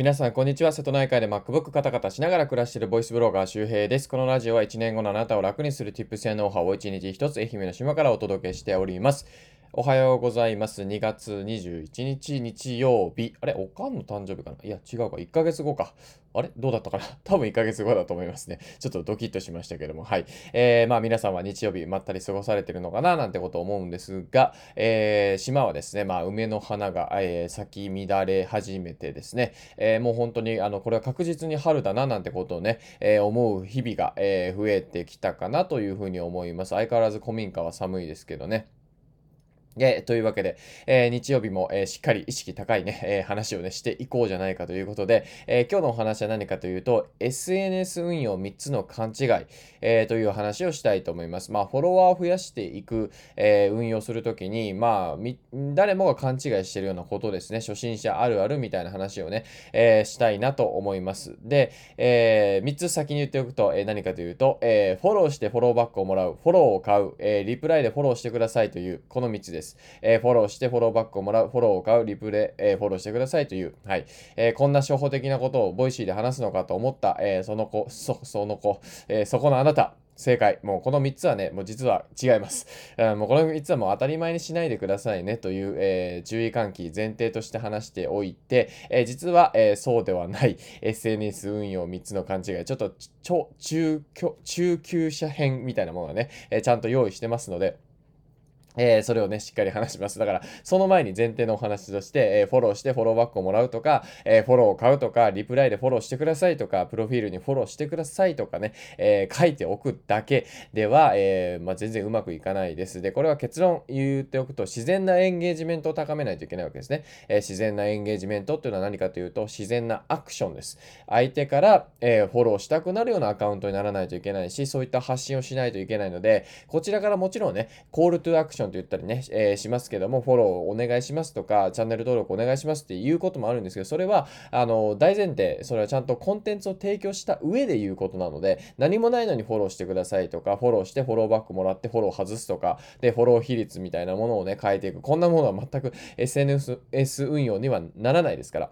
皆さん、こんにちは。瀬戸内海で MacBook カタカタしながら暮らしているボイスブロガー周平です。このラジオは1年後のあなたを楽にする Tips やノウハウを1日1つ愛媛の島からお届けしております。おはようございます。2月21日日曜日。あれおかんの誕生日かな？いや、違うか。1ヶ月後か。あれ？どうだったかな？多分1ヶ月後だと思いますね。ちょっとドキッとしましたけども。はい。えー、まあ皆さんは日曜日まったり過ごされてるのかな？なんてことを思うんですが、えー、島はですね、まあ梅の花が、えー、咲き乱れ始めてですね、えー、もう本当にあの、これは確実に春だななんてことをね、えー、思う日々が、えー、増えてきたかなというふうに思います。相変わらず古民家は寒いですけどね。えー、というわけで、えー、日曜日も、えー、しっかり意識高いね、え話をね、していこうじゃないかということで、え今日のお話は何かというと、SNS 運用3つの勘違い、えという話をしたいと思います。まあ、フォロワーを増やしていく、え運用するときに、まあ誰もが勘違いしているようなことですね、初心者あるあるみたいな話をね、えしたいなと思います。で、え3つ先に言っておくと、え何かというと、えフォローしてフォローバックをもらう、フォローを買う、えリプライでフォローしてくださいという、この3つです。。です。えー、フォローしてフォローバックをもらう、フォローを買う、リプライ、えー、フォローしてくださいという、はい。えー、こんな初歩的なことを Voicy で話すのかと思った、えその子、そ、その子、えそこのあなた、正解。もうこの3つはね、もう実は違います。うん、もうこの3つはもう当たり前にしないでくださいねという、えー、注意喚起前提として話しておいて、えー、実は、えー、そうではない。SNS 運用3つの勘違い、ちょっと中中級者編みたいなものがね、えちゃんと用意してますので、えー、それをね、しっかり話します。だから、その前に前提のお話として、えー、フォローしてフォローバックをもらうとか、えー、フォローを買うとか、リプライでフォローしてくださいとか、プロフィールにフォローしてくださいとかね、え書いておくだけでは、えまあ、全然うまくいかないです。で、これは結論言っておくと、自然なエンゲージメントを高めないといけないわけですね。え自然なエンゲージメントっていうのは何かというと、自然なアクションです。相手から、えフォローしたくなるようなアカウントにならないといけないし、そういった発信をしないといけないので、こちらからもちろんね、コールトゥアクションと言ったりね、えー、しますけども、フォローお願いしますとか、チャンネル登録お願いしますっていうこともあるんですけど、それは、あの、大前提、それはちゃんとコンテンツを提供した上で言うことなので、何もないのにフォローしてくださいとか、フォローしてフォローバックもらってフォロー外すとか、で、フォロー比率みたいなものをね、変えていく。こんなものは全く SNS 運用にはならないですから。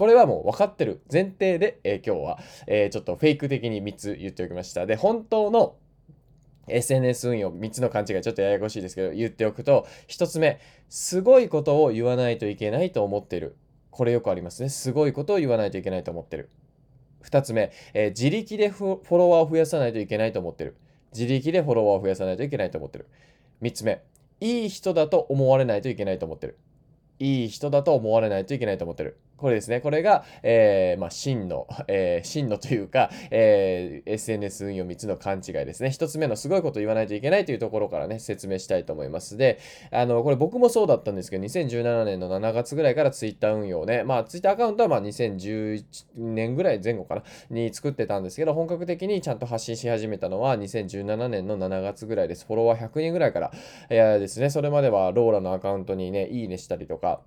これはもう分かってる前提で、えー、今日は、えー、ちょっとフェイク的に3つ言っておきました。で、本当の SNS 運用3つの勘違いちょっとややこしいですけど言っておくと1つ目すごいことを言わないといけないと思ってる。これよくありますね。すごいことを言わないといけないと思ってる。2つ目、えー、自力でフォロワーを増やさないといけないと思ってる。自力でフォロワーを増やさないといけないと思ってる。3つ目いい人だと思われないといけないと思ってる。いい人だと思われないといけないと思ってる。これですね。これが、えー、まあ、真の、えー、真のというか、えー、SNS 運用3つの勘違いですね。1つ目のすごいこと言わないといけないというところからね、説明したいと思います。で、あの、これ僕もそうだったんですけど、2017年の7月ぐらいから Twitter 運用ね、まあ、Twitter アカウントはまあ2011年ぐらい前後かな、に作ってたんですけど、本格的にちゃんと発信し始めたのは2017年の7月ぐらいです。フォロワー100人ぐらいから、いやですね、それまではローラのアカウントにね、いいねしたりとか、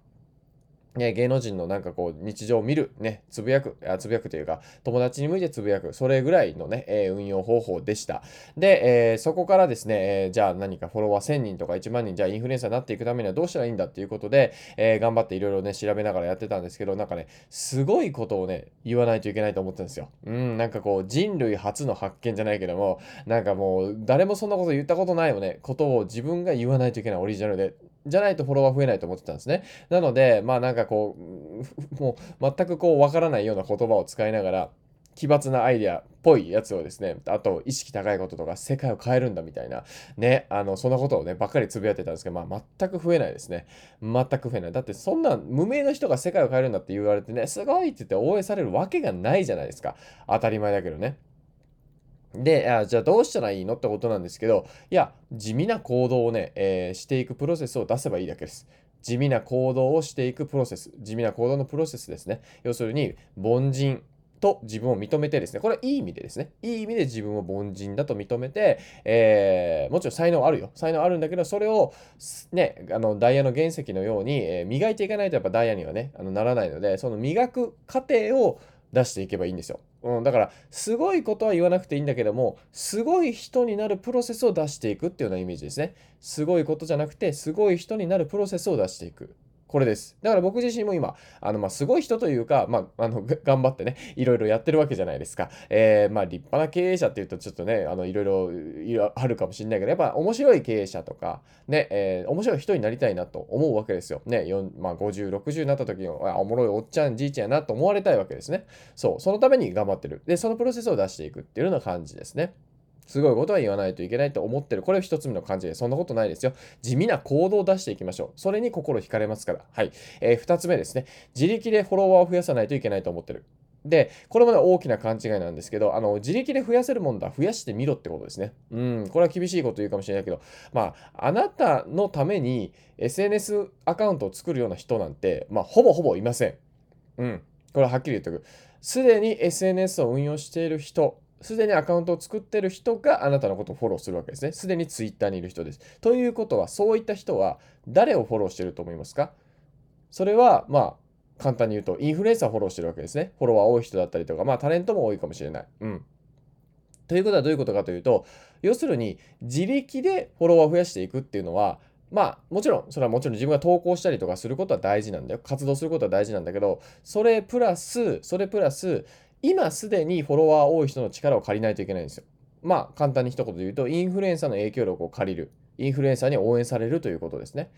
ね、芸能人のなんかこう日常を見る、ね、つぶやく、あつぶやくというか、友達に向いてつぶやく、それぐらいのね、えー、運用方法でした。で、えー、そこからですね、えー、じゃあ何かフォロワー1000人とか1万人、じゃあインフルエンサーになっていくためにはどうしたらいいんだっていうことで、え頑張っていろいろね、調べながらやってたんですけど、なんかね、すごいことをね、言わないといけないと思ってたんですよ。うん、なんかこう、人類初の発見じゃないけども、なんかもう、誰もそんなこと言ったことないよね、ことを自分が言わないといけないオリジナルで。じゃないとフォロワー増えないと思ってたんですね。なので、まあなんかこう、もう全くこうわからないような言葉を使いながら、奇抜なアイデアっぽいやつをですね、あと意識高いこととか世界を変えるんだみたいな、ね、あの、そんなことをね、ばっかりつぶやいてたんですけど、まあ全く増えないですね。全く増えない。だってそんな無名の人が世界を変えるんだって言われてね、すごいって言って応援されるわけがないじゃないですか。当たり前だけどね。で、あじゃあどうしたらいいのってことなんですけど、いや、地味な行動をね、えー、していくプロセスを出せばいいだけです。地味な行動をしていくプロセス。地味な行動のプロセスですね。要するに、凡人と自分を認めてですね、これはいい意味でですね、いい意味で自分を凡人だと認めて、えー、もちろん才能あるよ。才能あるんだけど、それをね、あのダイヤの原石のように、えー、磨いていかないとやっぱダイヤにはね、あのならないので、その磨く過程を出していけばいいんですよ。うん、だから、すごいことは言わなくていいんだけども、すごい人になるプロセスを出していくっていうようなイメージですね。すごいことじゃなくて、すごい人になるプロセスを出していく。これです。だから僕自身も今、あの、ま、すごい人というか、まあ、あの、頑張ってね、いろいろやってるわけじゃないですか。えー、まあ、立派な経営者っていうと、ちょっとね、あの、いろいろあるかもしれないけど、やっぱ面白い経営者とか、ね、えー、面白い人になりたいなと思うわけですよ。ね、まあ、50、60になった時に、あ、おもろいおっちゃん、じいちゃんやなと思われたいわけですね。そう、そのために頑張ってる。で、そのプロセスを出していくっていうような感じですね。すごいことは言わないといけないと思ってる。これ一つ目の感じで、そんなことないですよ。地味な行動を出していきましょう。それに心惹かれますから。はい。えー、二つ目ですね。自力でフォロワーを増やさないといけないと思ってる。で、これまで大きな勘違いなんですけど、あの、自力で増やせるもんだ、増やしてみろってことですね。うん、これは厳しいこと言うかもしれないけど、まあ、あなたのために SNS アカウントを作るような人なんて、まあ、ほぼほぼいません。うん、これははっきり言っておく。すでに SNS を運用している人、すでにアカウントを作ってる人があなたのことをフォローするわけですね。すでに Twitter にいる人です。ということは、そういった人は誰をフォローしてると思いますか？それは、まあ、簡単に言うと、インフルエンサーをフォローしてるわけですね。フォロワー多い人だったりとか、まあ、タレントも多いかもしれない。うん。ということはどういうことかというと、要するに、自力でフォロワーを増やしていくっていうのは、まあ、もちろん、それはもちろん自分が投稿したりとかすることは大事なんだよ。活動することは大事なんだけど、それプラス、それプラス、今すでにフォロワー多い人の力を借りないといけないんですよ。まあ、簡単に一言で言うと、インフルエンサーの影響力を借りる。インフルエンサーに応援されるということですね。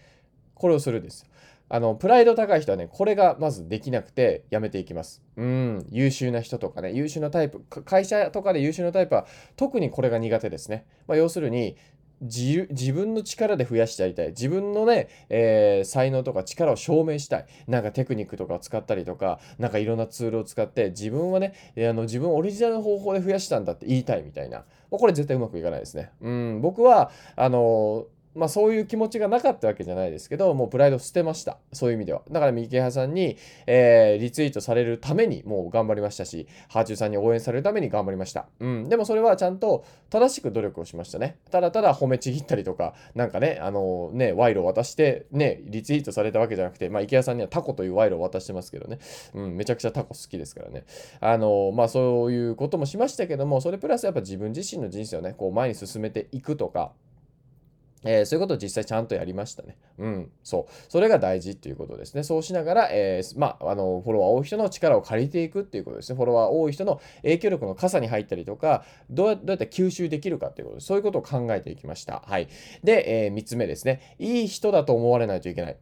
これをするんです。あの、プライド高い人はね、これがまずできなくてやめていきます。うん、優秀な人とかね、優秀なタイプ、会社とかで優秀なタイプは特にこれが苦手ですね。まあ、要するに、自自分の力で増やしてやりたい。自分のね、えー、才能とか力を証明したい。なんかテクニックとかを使ったりとか、なんかいろんなツールを使って、自分はね、あの自分オリジナルの方法で増やしたんだって言いたいみたいな。これ絶対うまくいかないですね。うん、僕は、あのまあそういう気持ちがなかったわけじゃないですけど、もうプライド捨てました。そういう意味では。だから三池派さんに、えー、リツイートされるためにもう頑張りましたし、ハーチューさんに応援されるために頑張りました。うん。でもそれはちゃんと正しく努力をしましたね。ただただ褒めちぎったりとか、なんかね、あのね、賄賂を渡して、ね、リツイートされたわけじゃなくて、まあ池谷さんにはタコという賄賂を渡してますけどね。うん、めちゃくちゃタコ好きですからね。あの、まあそういうこともしましたけども、それプラスやっぱ自分自身の人生をね、こう前に進めていくとか、えー、そういうことを実際ちゃんとやりましたね。うん。そう。それが大事っていうことですね。そうしながら、えー、まあ、あの、フォロワー多い人の力を借りていくっていうことですね。フォロワー多い人の影響力の傘に入ったりとか、どうやって吸収できるかっていうことです。そういうことを考えていきました。はい。で、えー、3つ目ですね。いい人だと思われないといけない。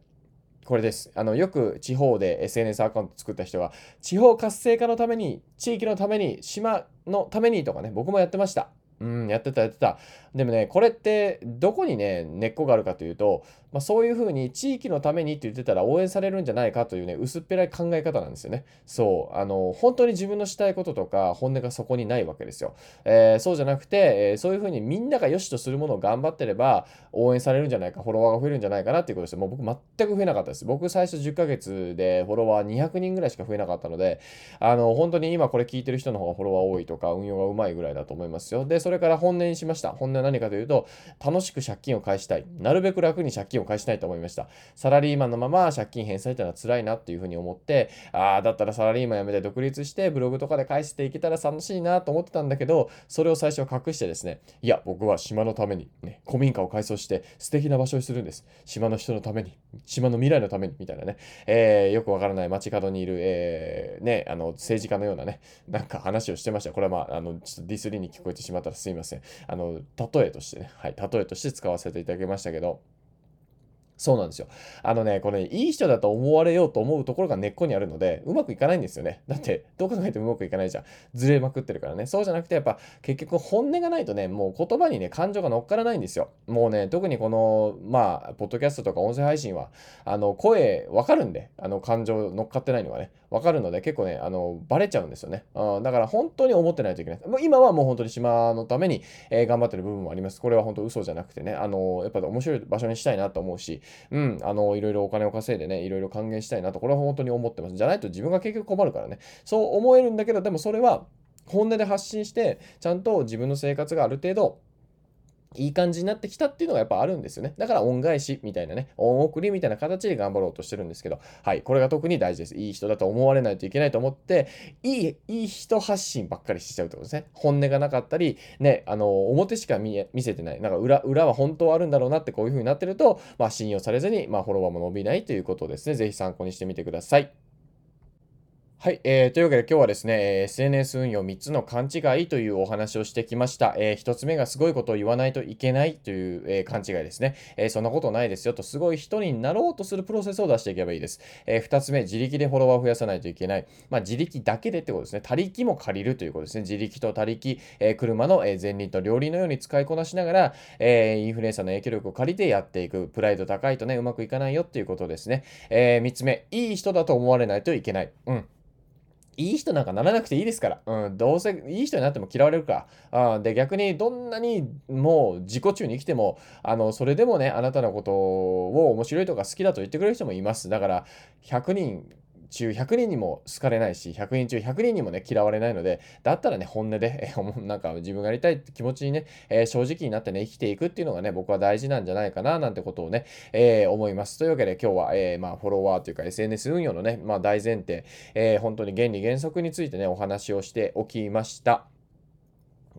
これです。あの、よく地方で SNS アカウント作った人が、地方活性化のために、地域のために、島のためにとかね、僕もやってました。うん、やってたやってた。でもね、これってどこにね、根っこがあるかというと、まあ、そういうふうに地域のためにって言ってたら応援されるんじゃないかというね、薄っぺらい考え方なんですよね。そう。あの、本当に自分のしたいこととか本音がそこにないわけですよ。えー、そうじゃなくて、えー、そういうふうにみんなが良しとするものを頑張ってれば応援されるんじゃないか、フォロワーが増えるんじゃないかなっていうことです。もう僕全く増えなかったです。僕最初10ヶ月でフォロワー200人ぐらいしか増えなかったので、あの、本当に今これ聞いてる人の方がフォロワー多いとか運用がうまいぐらいだと思いますよ。で、それから本音にしました。本音は何かというと、楽しく借金を返したい。なるべく楽に借金を返したいと思いました。。サラリーマンのまま借金返済っていうのは辛いなっていうふうに思って、ああ、だったらサラリーマン辞めて独立してブログとかで返していけたら楽しいなと思ってたんだけど、それを最初は隠してですね、いや、僕は島のために、ね、古民家を改装して素敵な場所にするんです。島の人のために、島の未来のために、みたいなね、えー、よくわからない街角にいる、えー、ね、あの、政治家のようなね、なんか話をしてました。これはまあ、あの、ちょっとディスリーに聞こえてしまったすいません。あの、例えとしてね、はい、例えとして使わせていただきましたけど、そうなんですよ。あのね、これ、いい人だと思われようと思うところが根っこにあるので、うまくいかないんですよね。だって、どう考えてもうまくいかないじゃん。ずれまくってるからね。そうじゃなくて、やっぱ、結局本音がないとね、もう言葉にね、感情が乗っからないんですよ。もうね、特にこの、まあ、ポッドキャストとか音声配信は、あの、声わかるんで、あの、感情乗っかってないのがね、わかるので、結構ね、あの、バレちゃうんですよね。うん、だから本当に思ってないといけない。もう今はもう本当に島のために、えー、頑張ってる部分もあります。これは本当嘘じゃなくてね、あの、やっぱ面白い場所にしたいなと思うし、うん、あの、いろいろお金を稼いでね、いろいろ還元したいなと、これは本当に思ってます。じゃないと自分が結局困るからね。そう思えるんだけど、でもそれは本音で発信して、ちゃんと自分の生活がある程度、いい感じになってきたっていうのがやっぱあるんですよね。だから恩返しみたいなね、恩送りみたいな形で頑張ろうとしてるんですけど、はい、これが特に大事です。いい人だと思われないといけないと思って、いい、いい人発信ばっかりしちゃうってことですね。本音がなかったり、ね、あの、表しか見え見せてない。なんか裏、裏は本当はあるんだろうなってこういう風になってると、まあ信用されずに、まあフォロワーも伸びないということですね。ぜひ参考にしてみてください。はい、えー、というわけで今日はですね、SNS 運用3つの勘違いというお話をしてきました。えー、1つ目がすごいことを言わないといけないという、えー、勘違いですね、えー、そんなことないですよと、すごい人になろうとするプロセスを出していけばいいです。え2つ目、自力でフォロワーを増やさないといけない。まあ、自力だけでってことですね。他力も借りるということですね。自力と他力、え車の、前輪と両輪のように使いこなしながら、えインフルエンサーの影響力を借りてやっていく。プライド高いとね、うまくいかないよっていうことですね。え3つ目、いい人だと思われないといけない。うん。いい人なんかならなくていいですから。うん、どうせいい人になっても嫌われるから。で、逆にどんなにもう自己中に生きても、あの、それでもね、あなたのことを面白いとか好きだと言ってくれる人もいます。だから、100人中100人にも好かれないし、100人中100人にもね、嫌われないので、だったらね、本音で、えー、なんか自分がやりたいって気持ちにね、えー、正直になってね、生きていくっていうのがね、僕は大事なんじゃないかな、なんてことをね、えー、思います。というわけで今日は、えまあ、フォロワーというか SNS 運用のね、まあ、大前提、え本当に原理原則についてね、お話をしておきました。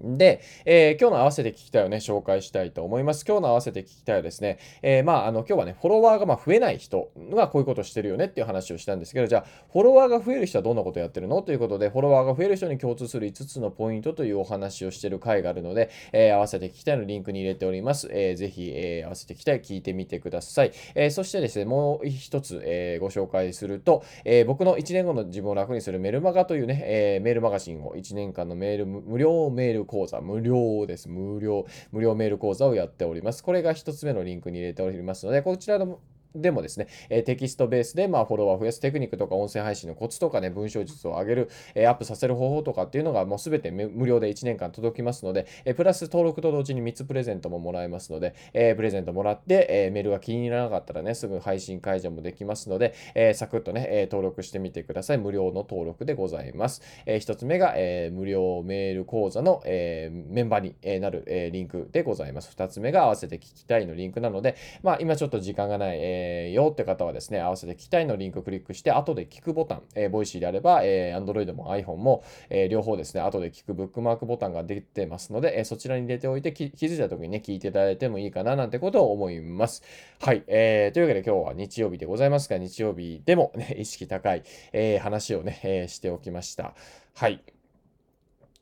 で、えー、今日の合わせて聞きたいをね、紹介したいと思います。今日の合わせて聞きたいはですね、えー、まあ、あの、今日はね、フォロワーがま増えない人がこういうことをしてるよねっていう話をしたんですけど、じゃあ、フォロワーが増える人はどんなことをやってるの？ということで、フォロワーが増える人に共通する5つのポイントというお話をしてる回があるので、えー、合わせて聞きたいのリンクに入れております。えー、ぜひ、え、合わせて聞きたい聞いてみてください。え、そしてですね、もう一つ、えー、ご紹介すると、え、僕の1年後の自分を楽にするメルマガというね、え、メールマガジンを1年間のメール、無料メール講座、無料です。無料、無料メール講座をやっております。これが1つ目のリンクに入れておりますので、こちらのでもですね、えテキストベースで、まあ、フォロワー増やすテクニックとか音声配信のコツとかね、文章術を上げる、えアップさせる方法とかっていうのがもうすべて無料で1年間届きますので、えプラス登録と同時に3つプレゼントももらえますので、えプレゼントもらって、えメールが気に入らなかったらね、すぐ配信解除もできますので、えサクッとね、え登録してみてください。無料の登録でございます。え1つ目が、え無料メール講座の、えメンバーになる、えリンクでございます。2つ目が合わせて聞きたいのリンクなので、まあ、今ちょっと時間がない、えよって方はですね、合わせて聞きたいのリンクをクリックして、後で聞くボタン、えー、ボイシーであれば、えー、Android も iPhone も、えー、両方ですね、後で聞くブックマークボタンが出てますので、えー、そちらに入れておいて気づいた時にね、聞いていただいてもいいかななんてことを思います。はい。えー、というわけで今日は日曜日でございますが、日曜日でもね、意識高い、えー、話をね、えー、しておきました。はい。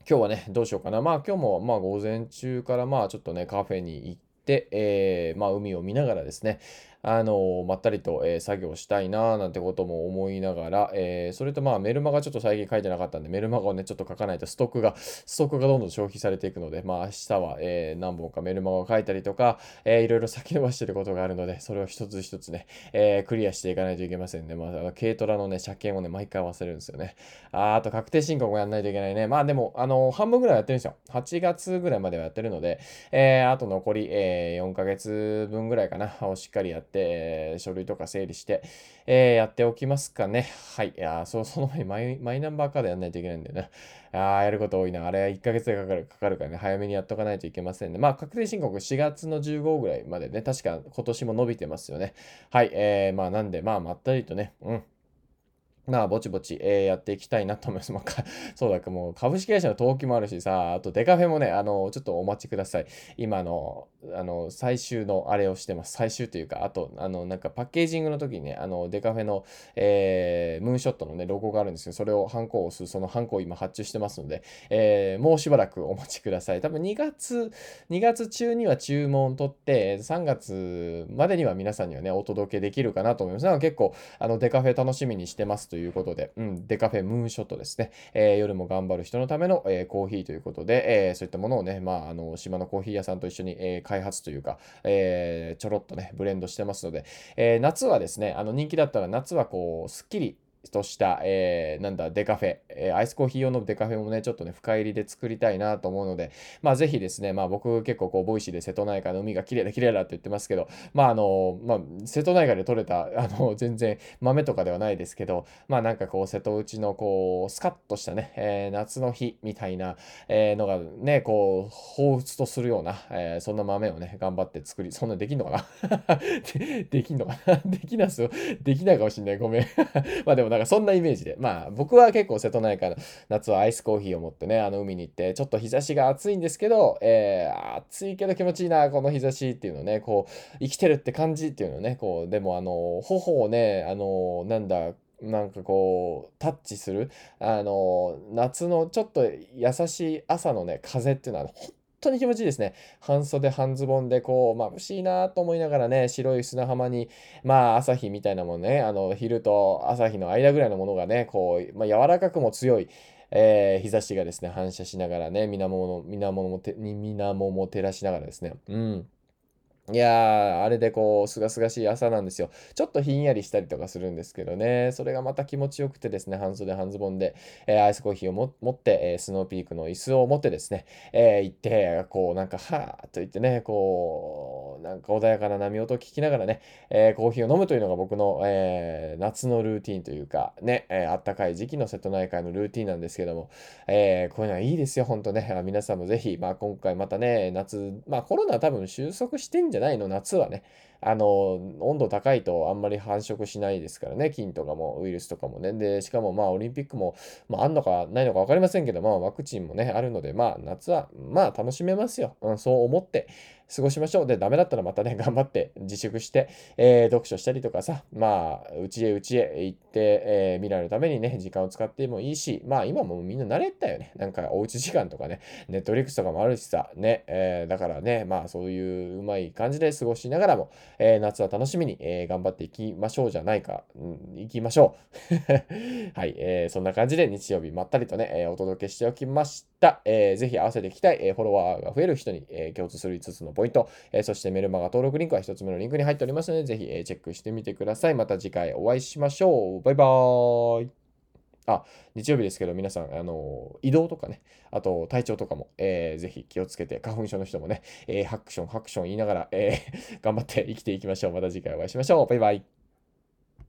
今日はね、どうしようかな。まあ今日もまあ午前中からまあちょっとね、カフェに行って、えー、まあ海を見ながらですね、あの、まったりと、えー、作業したいななんてことも思いながら、えー、それとまあメルマガちょっと最近書いてなかったんで、メルマガをね、ちょっと書かないとストックが、ストックがどんどん消費されていくので、まあ明日は、えー、何本かメルマガを書いたりとか、えー、いろいろ先延ばしてることがあるので、それを一つ一つね、えー、クリアしていかないといけませんね。まあ、軽トラのね、車検をね、毎回忘れるんですよね。ああと確定申告もやんないといけないね。まあでも、あの、半分ぐらいやってるんですよ。8月ぐらいまではやってるので、えー、あと残り、えー、4ヶ月分ぐらいかな、をしっかりやって、書類とか整理して、えー、やっておきますかね。はい。いやそ その前にマイマイナンバーカードやんないといけないんだよね。ああ、やること多いな。あれは1ヶ月でかかるかかるからね、早めにやっとかないといけませんね。まあ、確定申告4月の15ぐらいまでね、確か今年も伸びてますよね。はい。えー、まあ、なんで、まあ、まったりとね、うん。まあ、ぼちぼち、えー、やっていきたいなと思います。まあ、そうだ、もう株式会社の登記もあるしさ、あとデカフェもね、あの、ちょっとお待ちください。今の、あの、最終のあれをしてます。最終というか、あと、あの、なんかパッケージングの時にね、あの、デカフェの、えー、ムーンショットのね、ロゴがあるんですけど、それをハンコを押す、そのハンコを今発注してますので、えー、もうしばらくお待ちください。多分2月、2月中には注文を取って、3月までには皆さんにはね、お届けできるかなと思います。な結構、あの、デカフェ楽しみにしてますということで、うん、デカフェムーンショットですね。えー、夜も頑張る人のための、えー、コーヒーということで、えー、そういったものをね、まあ、あの、島のコーヒー屋さんと一緒に、え、開発というか、え、ちょろっとね、ブレンドしてますので、え、夏はですね、あの、人気だったら夏はこう、すっきりとした、えー、なんだ、デカフェ、えー、アイスコーヒー用のデカフェもね、ちょっとね、深煎りで作りたいなと思うので、まあぜひですね、まあ僕結構こう、ボイシーで瀬戸内海の海が綺麗だ綺麗だって言ってますけど、まああの、まあ瀬戸内海で取れた、あの、全然豆とかではないですけど、まあなんかこう、瀬戸内のこう、スカッとしたね、えー、夏の日みたいな、えー、のがね、こう、彷彿とするような、えー、そんな豆をね、頑張って作り、そんなできんのかな？でできんのかな？できなすできないかもしんない。ごめん。まあでもなんかそんなイメージで。まあ僕は結構瀬戸内海の夏はアイスコーヒーを持ってね、あの海に行って、ちょっと日差しが暑いんですけど、えー、暑いけど気持ちいいな、この日差しっていうのね、こう、生きてるって感じっていうのね、こう、でもあの、頬をね、あの、なんだ、なんかこう、タッチする、あの、夏のちょっと優しい朝のね、風っていうのは、本当に気持ちいいですね。半袖半ズボンでこう、眩しいなと思いながらね、白い砂浜に、まあ朝日みたいなもんね、あの、昼と朝日の間ぐらいのものがね、こう、まあ、柔らかくも強い、えー、日差しがですね、反射しながらね、水面も、水面も、水面も照らしながらですね、うん。いやー、あれでこう、すがすがしい朝なんですよ。ちょっとひんやりしたりとかするんですけどね、それがまた気持ちよくてですね、半袖半ズボンで、えー、アイスコーヒーを持って、えー、スノーピークの椅子を持ってですね、えー、行って、こう、なんか、はーっと言ってね、こう、なんか穏やかな波音を聞きながらね、えコーヒーを飲むというのが僕の、え夏のルーティンというか、ね、えあったかい時期の瀬戸内海のルーティンなんですけども、えこういうのはいいですよ、ほんとね。皆さんもぜひ、まあ今回またね、夏、まあコロナ多分収束してんじゃないの？夏はね。あの、温度高いとあんまり繁殖しないですからね、菌とかもウイルスとかもね。で、しかもまあオリンピックも、まああんのかないのか分かりませんけど、まあワクチンもね、あるので、まあ夏は、まあ楽しめますよ。うん、そう思って、過ごしましょう。で、ダメだったらまたね、頑張って自粛して、えー、読書したりとかさ、まあ、うちへうちへ行って、えー、未来のためにね、時間を使ってもいいし、まあ今もみんな慣れたよね。なんかおうち時間とかね、ネットリックスとかもあるしさ、ね、えー、だからね、まあそういううまい感じで過ごしながらも、えー、夏は楽しみに、えー、頑張っていきましょうじゃないか、うん、行きましょう。はい、えー、そんな感じで日曜日まったりとね、えー、お届けしておきました。えー、ぜひ合わせていきたい、えー、フォロワーが増える人に、えー、共通する5つのポイント、えー、そしてメルマガ登録リンクは1つ目のリンクに入っておりますので、ぜひ、えー、チェックしてみてください。また次回お会いしましょう。バイバーイ。あ、日曜日ですけど、皆さん、あの、移動とかね、あと体調とかも、えー、ぜひ気をつけて、花粉症の人もね、えー、ハクション、ハクション言いながら、えー、頑張って生きていきましょう。また次回お会いしましょう。バイバイ。